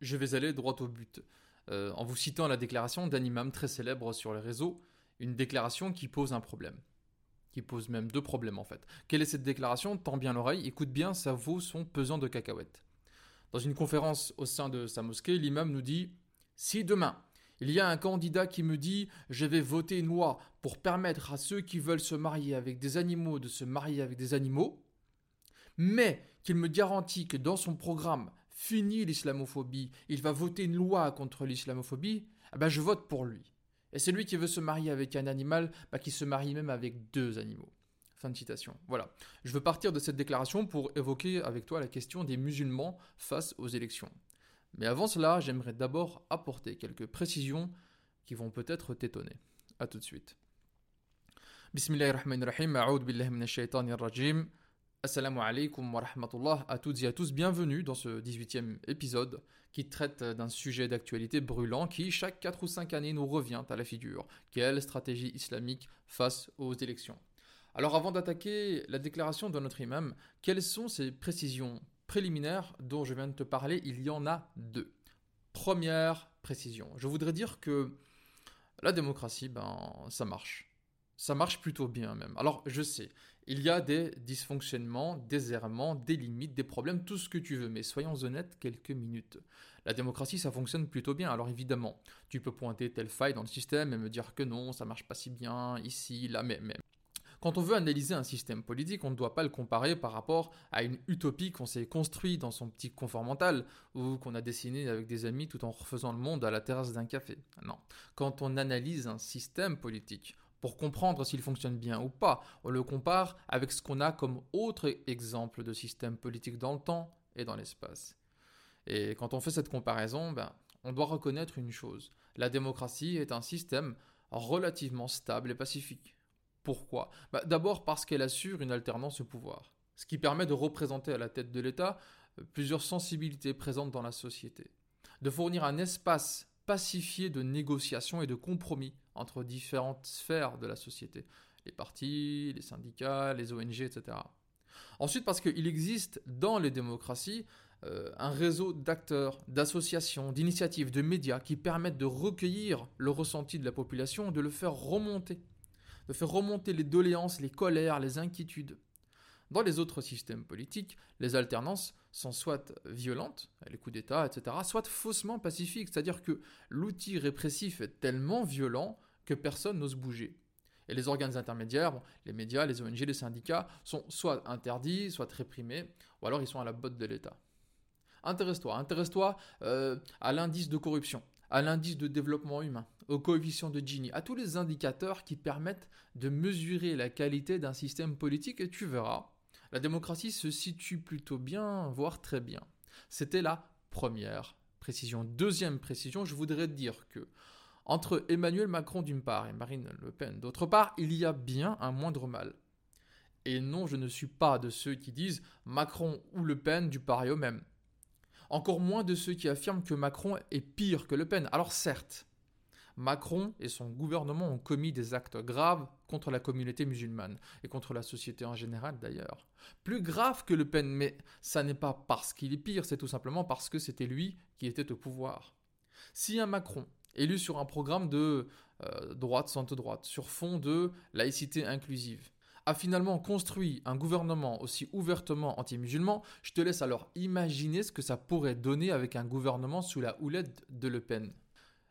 Je vais aller droit au but, euh, en vous citant la déclaration d'un imam très célèbre sur les réseaux, une déclaration qui pose un problème. Qui pose même deux problèmes en fait. Quelle est cette déclaration? Tends bien l'oreille, écoute bien, ça vaut son pesant de cacahuètes. Dans une conférence au sein de sa mosquée, l'imam nous dit Si demain, il y a un candidat qui me dit Je vais voter une loi pour permettre à ceux qui veulent se marier avec des animaux de se marier avec des animaux, mais qu'il me garantit que dans son programme, fini l'islamophobie, il va voter une loi contre l'islamophobie, eh ben je vote pour lui. Et c'est lui qui veut se marier avec un animal, bah, qui se marie même avec deux animaux. Fin de citation. Voilà. Je veux partir de cette déclaration pour évoquer avec toi la question des musulmans face aux élections. Mais avant cela, j'aimerais d'abord apporter quelques précisions qui vont peut-être t'étonner. A tout de suite. Bismillahirrahmanirrahim. Assalamu alaikum wa rahmatullah à toutes et à tous, bienvenue dans ce 18e épisode qui traite d'un sujet d'actualité brûlant qui, chaque 4 ou 5 années, nous revient à la figure. Quelle stratégie islamique face aux élections? Alors avant d'attaquer la déclaration de notre imam, quelles sont ces précisions préliminaires dont je viens de te parler? Il y en a deux. Première précision, je voudrais dire que la démocratie, ben, ça marche. Ça marche plutôt bien même. Alors je sais, il y a des dysfonctionnements, des errements, des limites, des problèmes, tout ce que tu veux, mais soyons honnêtes quelques minutes. La démocratie, ça fonctionne plutôt bien. Alors évidemment, tu peux pointer telle faille dans le système et me dire que non, ça marche pas si bien ici, là, mais, quand on veut analyser un système politique, on ne doit pas le comparer par rapport à une utopie qu'on s'est construit dans son petit confort mental ou qu'on a dessiné avec des amis tout en refaisant le monde à la terrasse d'un café. Non. Quand on analyse un système politique, pour comprendre s'il fonctionne bien ou pas. On le compare avec ce qu'on a comme autre exemple de système politique dans le temps et dans l'espace. Et quand on fait cette comparaison, ben, on doit reconnaître une chose. La démocratie est un système relativement stable et pacifique. Pourquoi? Ben, D'abord parce qu'elle assure une alternance au pouvoir, ce qui permet de représenter à la tête de l'État euh, plusieurs sensibilités présentes dans la société, de fournir un espace pacifié de négociations et de compromis entre différentes sphères de la société, les partis, les syndicats, les ONG, etc. Ensuite, parce qu'il existe dans les démocraties euh, un réseau d'acteurs, d'associations, d'initiatives, de médias qui permettent de recueillir le ressenti de la population, de le faire remonter, de faire remonter les doléances, les colères, les inquiétudes. Dans les autres systèmes politiques, les alternances sont soit violentes, les coups d'État, etc., soit faussement pacifiques, c'est-à-dire que l'outil répressif est tellement violent que personne n'ose bouger. Et les organes intermédiaires, les médias, les ONG, les syndicats, sont soit interdits, soit réprimés, ou alors ils sont à la botte de l'État. Intéresse-toi, intéresse-toi euh, à l'indice de corruption, à l'indice de développement humain, au coefficient de Gini, à tous les indicateurs qui permettent de mesurer la qualité d'un système politique, et tu verras, la démocratie se situe plutôt bien, voire très bien. C'était la première précision. Deuxième précision, je voudrais dire que entre Emmanuel Macron d'une part et Marine Le Pen d'autre part, il y a bien un moindre mal. Et non, je ne suis pas de ceux qui disent Macron ou Le Pen du pareil au même. Encore moins de ceux qui affirment que Macron est pire que Le Pen. Alors certes, Macron et son gouvernement ont commis des actes graves contre la communauté musulmane et contre la société en général d'ailleurs. Plus grave que Le Pen, mais ça n'est pas parce qu'il est pire, c'est tout simplement parce que c'était lui qui était au pouvoir. Si un Macron élu sur un programme de euh, droite, centre-droite, sur fond de laïcité inclusive, a finalement construit un gouvernement aussi ouvertement anti-musulman, je te laisse alors imaginer ce que ça pourrait donner avec un gouvernement sous la houlette de Le Pen.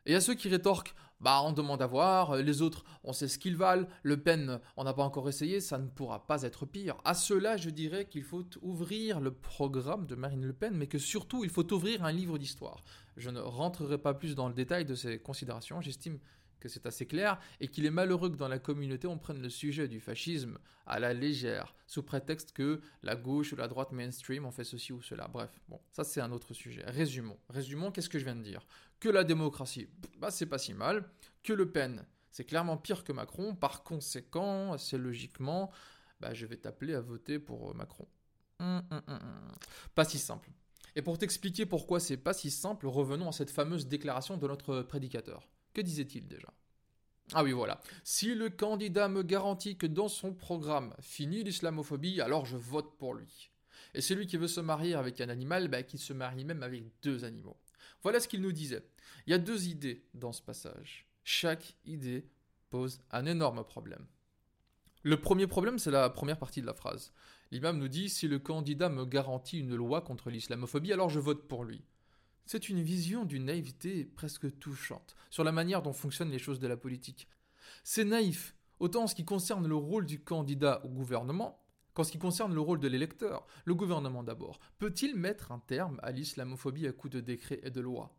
Et à ceux qui rétorquent, bah on demande à voir, les autres on sait ce qu'ils valent, Le Pen on n'a pas encore essayé, ça ne pourra pas être pire. À cela je dirais qu'il faut ouvrir le programme de Marine Le Pen, mais que surtout il faut ouvrir un livre d'histoire. Je ne rentrerai pas plus dans le détail de ces considérations, j'estime que c'est assez clair, et qu'il est malheureux que dans la communauté on prenne le sujet du fascisme à la légère, sous prétexte que la gauche ou la droite mainstream ont fait ceci ou cela. Bref, bon, ça c'est un autre sujet. Résumons. Résumons, qu'est-ce que je viens de dire? Que la démocratie, bah c'est pas si mal, que Le Pen, c'est clairement pire que Macron, par conséquent, assez logiquement, bah je vais t'appeler à voter pour euh, Macron. Hum, hum, hum, pas si simple. Et pour t'expliquer pourquoi c'est pas si simple, revenons à cette fameuse déclaration de notre prédicateur. Que disait-il déjà? Ah oui, voilà. Si le candidat me garantit que dans son programme finit l'islamophobie, alors je vote pour lui. Et celui qui veut se marier avec un animal, bah, qui se marie même avec deux animaux. Voilà ce qu'il nous disait. Il y a deux idées dans ce passage. Chaque idée pose un énorme problème. Le premier problème, c'est la première partie de la phrase. L'imam nous dit Si le candidat me garantit une loi contre l'islamophobie, alors je vote pour lui. C'est une vision d'une naïveté presque touchante sur la manière dont fonctionnent les choses de la politique. C'est naïf, autant en ce qui concerne le rôle du candidat au gouvernement qu'en ce qui concerne le rôle de l'électeur. Le gouvernement d'abord. Peut-il mettre un terme à l'islamophobie à coup de décrets et de lois?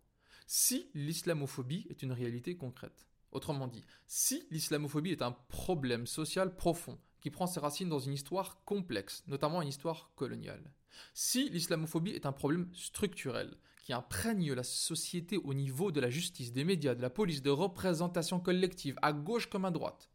Si l'islamophobie est une réalité concrète. Autrement dit, si l'islamophobie est un problème social profond qui prend ses racines dans une histoire complexe, notamment une histoire coloniale. Si l'islamophobie est un problème structurel qui imprègne la société au niveau de la justice, des médias, de la police, de représentation collective, à gauche comme à droite.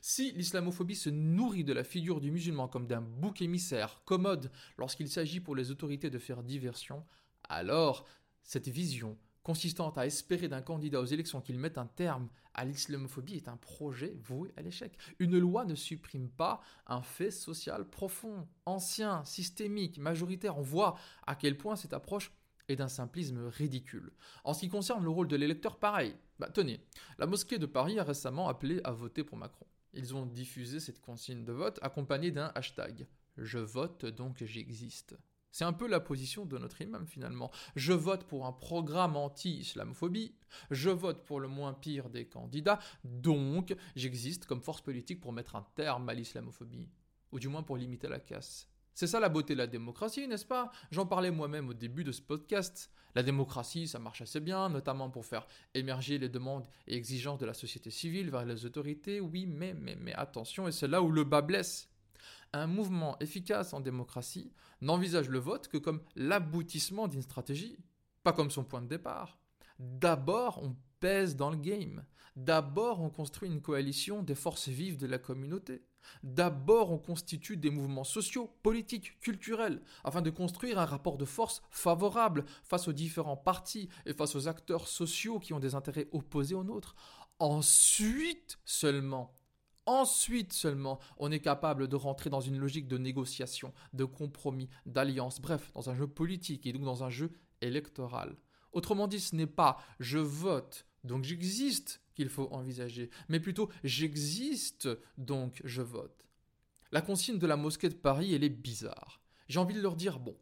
Si l'islamophobie se nourrit de la figure du musulman comme d'un bouc émissaire commode lorsqu'il s'agit pour les autorités de faire diversion, alors cette vision consistant à espérer d'un candidat aux élections qu'il mette un terme à l'islamophobie est un projet voué à l'échec. Une loi ne supprime pas un fait social profond, ancien, systémique, majoritaire. On voit à quel point cette approche est d'un simplisme ridicule. En ce qui concerne le rôle de l'électeur, pareil. Bah, tenez, la mosquée de Paris a récemment appelé à voter pour Macron. Ils ont diffusé cette consigne de vote accompagnée d'un hashtag. Je vote donc j'existe. C'est un peu la position de notre imam finalement. Je vote pour un programme anti-islamophobie, je vote pour le moins pire des candidats, donc j'existe comme force politique pour mettre un terme à l'islamophobie, ou du moins pour limiter la casse. C'est ça la beauté de la démocratie, n'est-ce pas? J'en parlais moi-même au début de ce podcast. La démocratie, ça marche assez bien, notamment pour faire émerger les demandes et exigences de la société civile vers les autorités, oui, mais, mais, mais attention, et c'est là où le bas blesse. Un mouvement efficace en démocratie n'envisage le vote que comme l'aboutissement d'une stratégie, pas comme son point de départ. D'abord, on pèse dans le game. D'abord, on construit une coalition des forces vives de la communauté. D'abord, on constitue des mouvements sociaux, politiques, culturels, afin de construire un rapport de force favorable face aux différents partis et face aux acteurs sociaux qui ont des intérêts opposés aux nôtres. Ensuite seulement, Ensuite seulement, on est capable de rentrer dans une logique de négociation, de compromis, d'alliance, bref, dans un jeu politique et donc dans un jeu électoral. Autrement dit, ce n'est pas je vote, donc j'existe qu'il faut envisager, mais plutôt j'existe, donc je vote. La consigne de la mosquée de Paris, elle est bizarre. J'ai envie de leur dire, bon,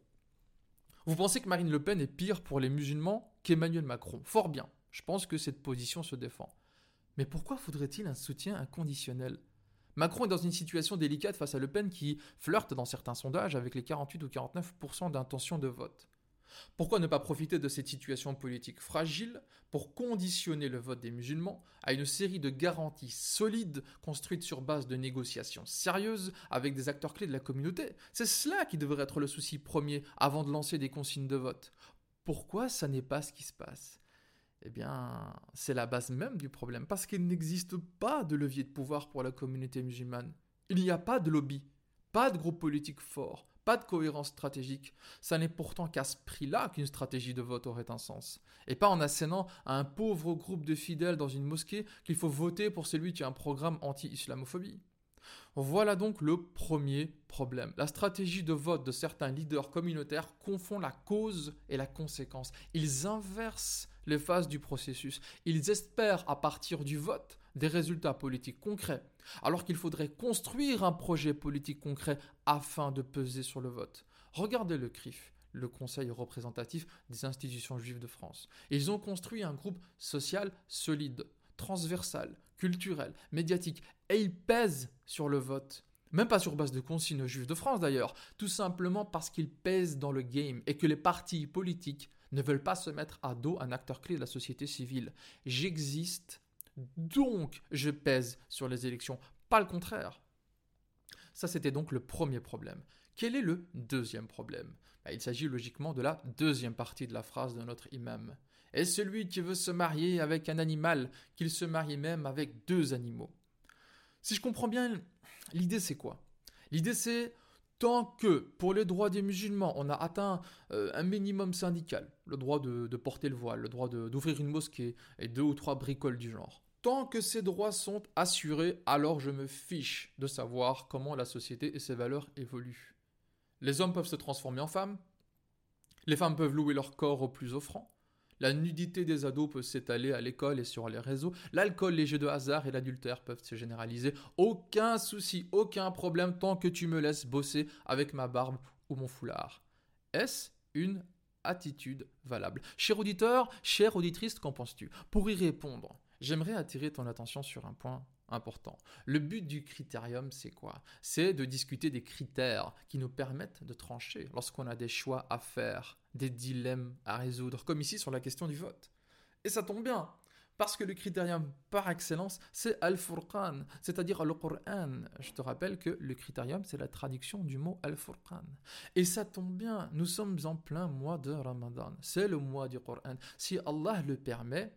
vous pensez que Marine Le Pen est pire pour les musulmans qu'Emmanuel Macron? Fort bien, je pense que cette position se défend. Mais pourquoi faudrait-il un soutien inconditionnel? Macron est dans une situation délicate face à Le Pen qui flirte dans certains sondages avec les 48 ou 49% d'intention de vote. Pourquoi ne pas profiter de cette situation politique fragile pour conditionner le vote des musulmans à une série de garanties solides construites sur base de négociations sérieuses avec des acteurs clés de la communauté? C'est cela qui devrait être le souci premier avant de lancer des consignes de vote. Pourquoi ça n'est pas ce qui se passe? Eh bien, c'est la base même du problème, parce qu'il n'existe pas de levier de pouvoir pour la communauté musulmane. Il n'y a pas de lobby, pas de groupe politique fort, pas de cohérence stratégique. Ça n'est pourtant qu'à ce prix-là qu'une stratégie de vote aurait un sens. Et pas en assénant à un pauvre groupe de fidèles dans une mosquée qu'il faut voter pour celui qui a un programme anti-islamophobie. Voilà donc le premier problème. La stratégie de vote de certains leaders communautaires confond la cause et la conséquence. Ils inversent les phases du processus. Ils espèrent à partir du vote des résultats politiques concrets, alors qu'il faudrait construire un projet politique concret afin de peser sur le vote. Regardez le CRIF, le Conseil représentatif des institutions juives de France. Ils ont construit un groupe social solide, transversal, culturel, médiatique, et ils pèsent sur le vote. Même pas sur base de consignes juives de France d'ailleurs, tout simplement parce qu'ils pèsent dans le game et que les partis politiques ne veulent pas se mettre à dos un acteur clé de la société civile. J'existe, donc je pèse sur les élections, pas le contraire. Ça, c'était donc le premier problème. Quel est le deuxième problème? Bah, Il s'agit logiquement de la deuxième partie de la phrase de notre imam. Et celui qui veut se marier avec un animal, qu'il se marie même avec deux animaux? Si je comprends bien, l'idée c'est quoi? L'idée c'est Tant que pour les droits des musulmans, on a atteint euh, un minimum syndical, le droit de, porter le voile, le droit d'ouvrir une mosquée et deux ou trois bricoles du genre, tant que ces droits sont assurés, alors je me fiche de savoir comment la société et ses valeurs évoluent. Les hommes peuvent se transformer en femmes, les femmes peuvent louer leur corps au plus offrant, La nudité des ados peut s'étaler à l'école et sur les réseaux. L'alcool, les jeux de hasard et l'adultère peuvent se généraliser. Aucun souci, aucun problème tant que tu me laisses bosser avec ma barbe ou mon foulard. Est-ce une attitude valable? Cher auditeur, chère auditrice, qu'en penses-tu? Pour y répondre, j'aimerais attirer ton attention sur un point important. Le but du critérium, c'est quoi? C'est de discuter des critères qui nous permettent de trancher lorsqu'on a des choix à faire, des dilemmes à résoudre, comme ici sur la question du vote. Et ça tombe bien, parce que le critérium par excellence, c'est Al-Furqan, c'est-à-dire le Coran. Je te rappelle que le critérium, c'est la traduction du mot Al-Furqan. Et ça tombe bien, nous sommes en plein mois de Ramadan. C'est le mois du Coran. Si Allah le permet,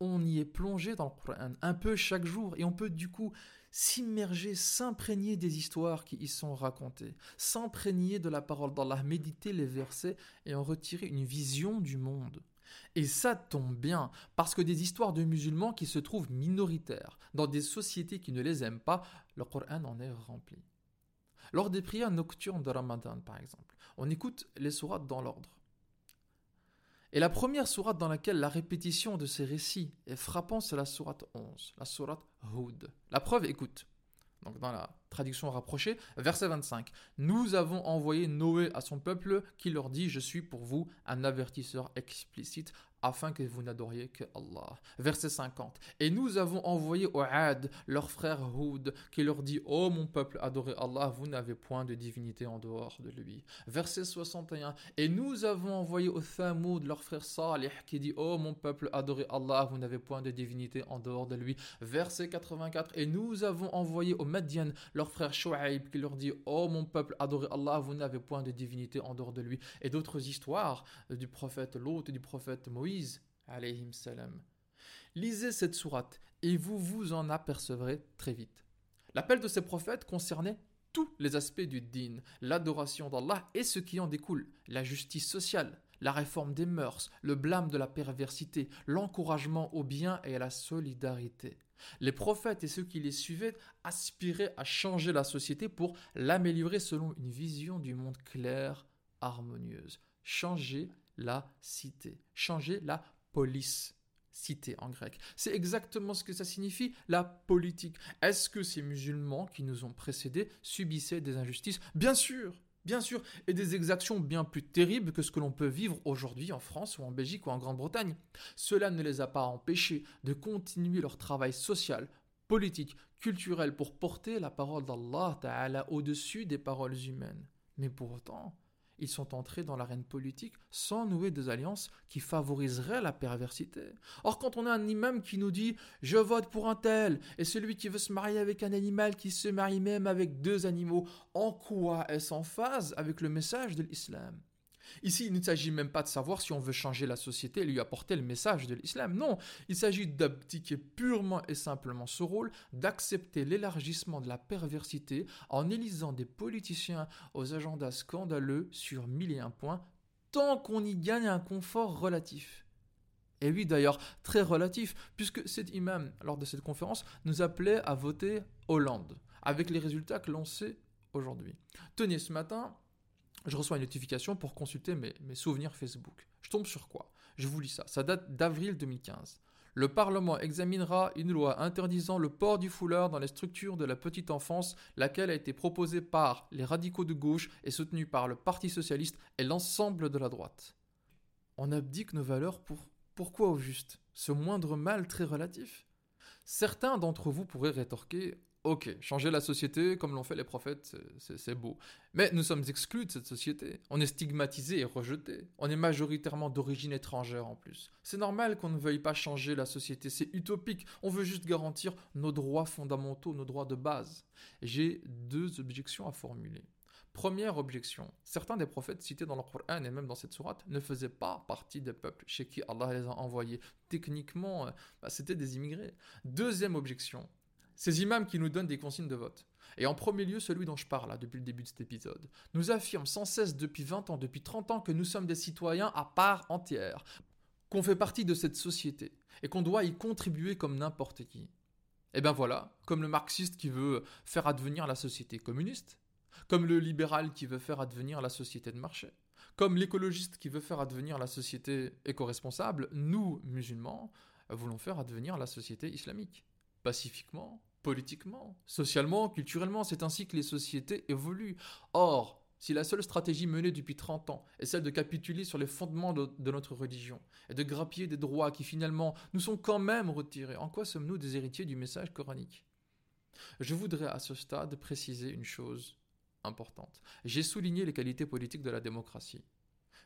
on y est plongé dans le Coran un peu chaque jour et on peut du coup s'immerger, s'imprégner des histoires qui y sont racontées, s'imprégner de la parole d'Allah, méditer les versets et en retirer une vision du monde. Et ça tombe bien, parce que des histoires de musulmans qui se trouvent minoritaires dans des sociétés qui ne les aiment pas, le Coran en est rempli. Lors des prières nocturnes de Ramadan, par exemple, on écoute les sourates dans l'ordre. Et la première sourate dans laquelle la répétition de ces récits est frappante, c'est la sourate 11, la sourate Hud. La preuve, écoute. Donc dans la traduction rapprochée, verset 25. Nous avons envoyé Noé à son peuple qui leur dit Je suis pour vous un avertisseur explicite afin que vous n'adoriez que Allah. Verset 50. Et nous avons envoyé au Had, leur frère Houd, qui leur dit Ô oh, mon peuple, adorez Allah, vous n'avez point de divinité en dehors de lui. Verset 61. Et nous avons envoyé au Thamoud, leur frère Salih, qui dit Ô oh, mon peuple, adorez Allah, vous n'avez point de divinité en dehors de lui. Verset 84. Et nous avons envoyé au Madian, leur frère Shu'aib, qui leur dit Ô oh, mon peuple, adorez Allah, vous n'avez point de divinité en dehors de lui. Et d'autres histoires du prophète Lot et du prophète Moïse Lisez cette sourate et vous vous en apercevrez très vite. L'appel de ces prophètes concernait tous les aspects du din, l'adoration d'Allah et ce qui en découle, la justice sociale, la réforme des mœurs, le blâme de la perversité, l'encouragement au bien et à la solidarité. Les prophètes et ceux qui les suivaient aspiraient à changer la société pour l'améliorer selon une vision du monde claire, harmonieuse. Changer la cité. Changer la police. Cité en grec. C'est exactement ce que ça signifie, la politique. Est-ce que ces musulmans qui nous ont précédés subissaient des injustices? Bien sûr, bien sûr, et des exactions bien plus terribles que ce que l'on peut vivre aujourd'hui en France ou en Belgique ou en Grande-Bretagne. Cela ne les a pas empêchés de continuer leur travail social, politique, culturel pour porter la parole d'Allah au-dessus des paroles humaines. Mais pour autant, ils sont entrés dans l'arène politique sans nouer des alliances qui favoriseraient la perversité. Or, quand on a un imam qui nous dit je vote pour un tel, et celui qui veut se marier avec un animal qui se marie même avec deux animaux, en quoi est-ce en phase avec le message de l'islam? Ici, il ne s'agit même pas de savoir si on veut changer la société et lui apporter le message de l'islam. Non, il s'agit d'abdiquer purement et simplement ce rôle, d'accepter l'élargissement de la perversité en élisant des politiciens aux agendas scandaleux sur mille et un points, tant qu'on y gagne un confort relatif. Et oui, d'ailleurs, très relatif, puisque cet imam, lors de cette conférence, nous appelait à voter Hollande, avec les résultats que l'on sait aujourd'hui. Tenez, ce matin, je reçois une notification pour consulter mes, souvenirs Facebook. Je tombe sur quoi? Je vous lis ça. Ça date d'avril 2015. Le Parlement examinera une loi interdisant le port du foulard dans les structures de la petite enfance, laquelle a été proposée par les radicaux de gauche et soutenue par le Parti socialiste et l'ensemble de la droite. On abdique nos valeurs pour pourquoi au juste? Ce moindre mal très relatif? Certains d'entre vous pourraient rétorquer Ok, changer la société comme l'ont fait les prophètes, c'est beau. Mais nous sommes exclus de cette société. On est stigmatisé et rejeté. On est majoritairement d'origine étrangère en plus. C'est normal qu'on ne veuille pas changer la société, c'est utopique. On veut juste garantir nos droits fondamentaux, nos droits de base. J'ai deux objections à formuler. Première objection, certains des prophètes cités dans le Coran et même dans cette sourate ne faisaient pas partie des peuples chez qui Allah les a envoyés. Techniquement, euh, bah, c'était des immigrés. Deuxième objection, ces imams qui nous donnent des consignes de vote, et en premier lieu celui dont je parle depuis le début de cet épisode, nous affirment sans cesse depuis 20 ans, depuis 30 ans que nous sommes des citoyens à part entière, qu'on fait partie de cette société, et qu'on doit y contribuer comme n'importe qui. Et eh bien voilà, comme le marxiste qui veut faire advenir la société communiste, comme le libéral qui veut faire advenir la société de marché, Comme l'écologiste qui veut faire advenir la société éco-responsable, nous, musulmans, voulons faire advenir la société islamique. Pacifiquement, politiquement, socialement, culturellement, c'est ainsi que les sociétés évoluent. Or, si la seule stratégie menée depuis 30 ans est celle de capituler sur les fondements de, notre religion et de grappiller des droits qui finalement nous sont quand même retirés, en quoi sommes-nous des héritiers du message coranique? Je voudrais à ce stade préciser une chose importante. J'ai souligné les qualités politiques de la démocratie.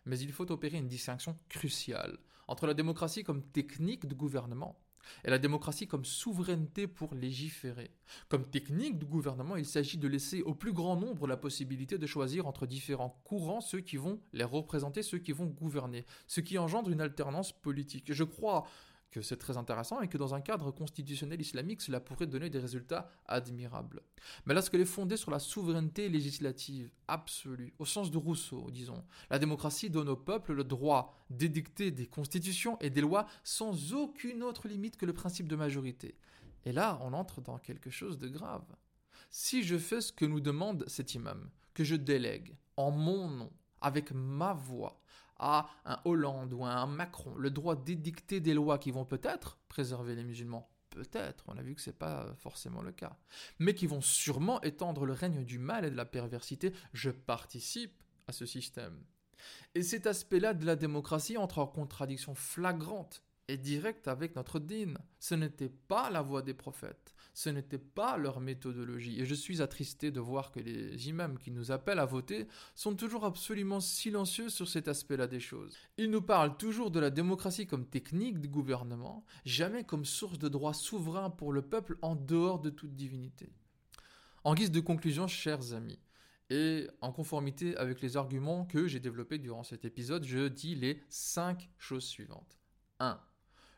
Mais il faut opérer une distinction cruciale entre la démocratie comme technique de gouvernement et la démocratie comme souveraineté pour légiférer. Comme technique de gouvernement, il s'agit de laisser au plus grand nombre la possibilité de choisir entre différents courants ceux qui vont les représenter, ceux qui vont gouverner, ce qui engendre une alternance politique. Je crois que c'est très intéressant et que dans un cadre constitutionnel islamique, cela pourrait donner des résultats admirables. Mais lorsqu'elle est fondée sur la souveraineté législative absolue, au sens de Rousseau, disons, la démocratie donne au peuple le droit d'édicter des constitutions et des lois sans aucune autre limite que le principe de majorité. Et là, on entre dans quelque chose de grave. Si je fais ce que nous demande cet imam, que je délègue en mon nom, avec ma voix, à un Hollande ou à un Macron le droit d'édicter des lois qui vont peut-être préserver les musulmans, peut-être, on a vu que ce n'est pas forcément le cas, mais qui vont sûrement étendre le règne du mal et de la perversité, je participe à ce système. Et cet aspect-là de la démocratie entre en contradiction flagrante et directe avec notre dîne. Ce n'était pas la voie des prophètes. Ce n'était pas leur méthodologie. Et je suis attristé de voir que les imams qui nous appellent à voter sont toujours absolument silencieux sur cet aspect-là des choses. Ils nous parlent toujours de la démocratie comme technique de gouvernement, jamais comme source de droit souverain pour le peuple en dehors de toute divinité. En guise de conclusion, chers amis, et en conformité avec les arguments que j'ai développés durant cet épisode, je dis les cinq choses suivantes. 1.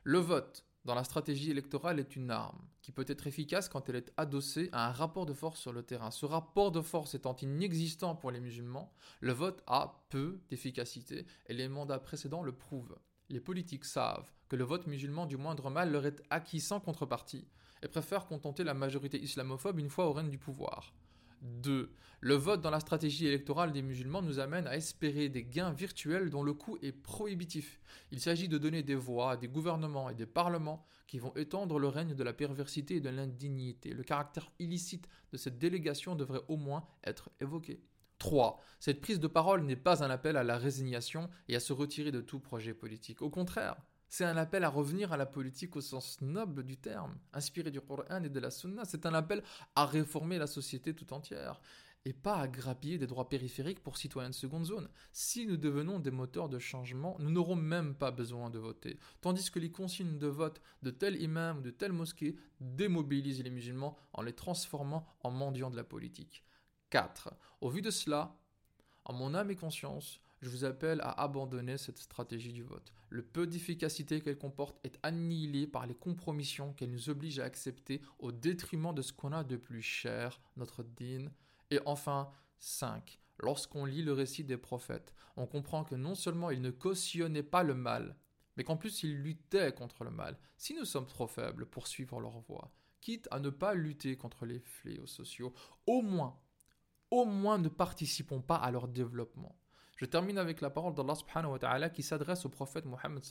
Le vote dans la stratégie électorale est une arme qui peut être efficace quand elle est adossée à un rapport de force sur le terrain. Ce rapport de force étant inexistant pour les musulmans, le vote a peu d'efficacité et les mandats précédents le prouvent. Les politiques savent que le vote musulman du moindre mal leur est acquis sans contrepartie et préfèrent contenter la majorité islamophobe une fois au règne du pouvoir. 2. Le vote dans la stratégie électorale des musulmans nous amène à espérer des gains virtuels dont le coût est prohibitif. Il s'agit de donner des voix à des gouvernements et des parlements qui vont étendre le règne de la perversité et de l'indignité. Le caractère illicite de cette délégation devrait au moins être évoqué. 3. Cette prise de parole n'est pas un appel à la résignation et à se retirer de tout projet politique. Au contraire, c'est un appel à revenir à la politique au sens noble du terme, inspiré du Coran et de la Sunna. C'est un appel à réformer la société tout entière et pas à grappiller des droits périphériques pour citoyens de seconde zone. Si nous devenons des moteurs de changement, nous n'aurons même pas besoin de voter. Tandis que les consignes de vote de tel imam ou de telle mosquée démobilisent les musulmans en les transformant en mendiants de la politique. 4. Au vu de cela, en mon âme et conscience, je vous appelle à abandonner cette stratégie du vote. Le peu d'efficacité qu'elle comporte est annihilé par les compromissions qu'elle nous oblige à accepter au détriment de ce qu'on a de plus cher, notre dîne. Et enfin, 5. Lorsqu'on lit le récit des prophètes, on comprend que non seulement ils ne cautionnaient pas le mal, mais qu'en plus ils luttaient contre le mal. Si nous sommes trop faibles pour suivre leur voie, quitte à ne pas lutter contre les fléaux sociaux, au moins, au moins ne participons pas à leur développement. Je termine avec la parole d'Allah subhanahu qui s'adresse au prophète Mohammed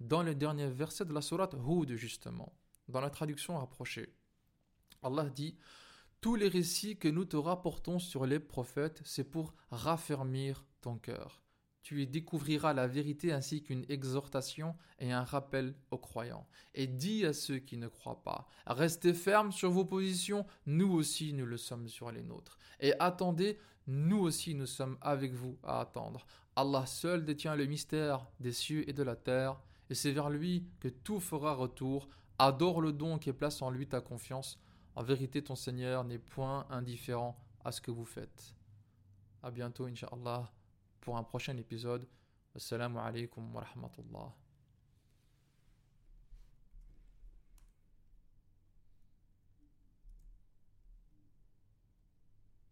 dans le dernier verset de la sourate Hud justement, dans la traduction rapprochée. Allah dit Tous les récits que nous te rapportons sur les prophètes, c'est pour raffermir ton cœur. Tu y découvriras la vérité ainsi qu'une exhortation et un rappel aux croyants. Et dis à ceux qui ne croient pas, restez fermes sur vos positions, nous aussi nous le sommes sur les nôtres. Et attendez nous aussi nous sommes avec vous à attendre. Allah seul détient le mystère des cieux et de la terre, et c'est vers lui que tout fera retour. Adore-le donc et place en lui ta confiance. En vérité, ton Seigneur n'est point indifférent à ce que vous faites. A bientôt, inshallah, pour un prochain épisode. Assalamu alaikum wa rahmatullah.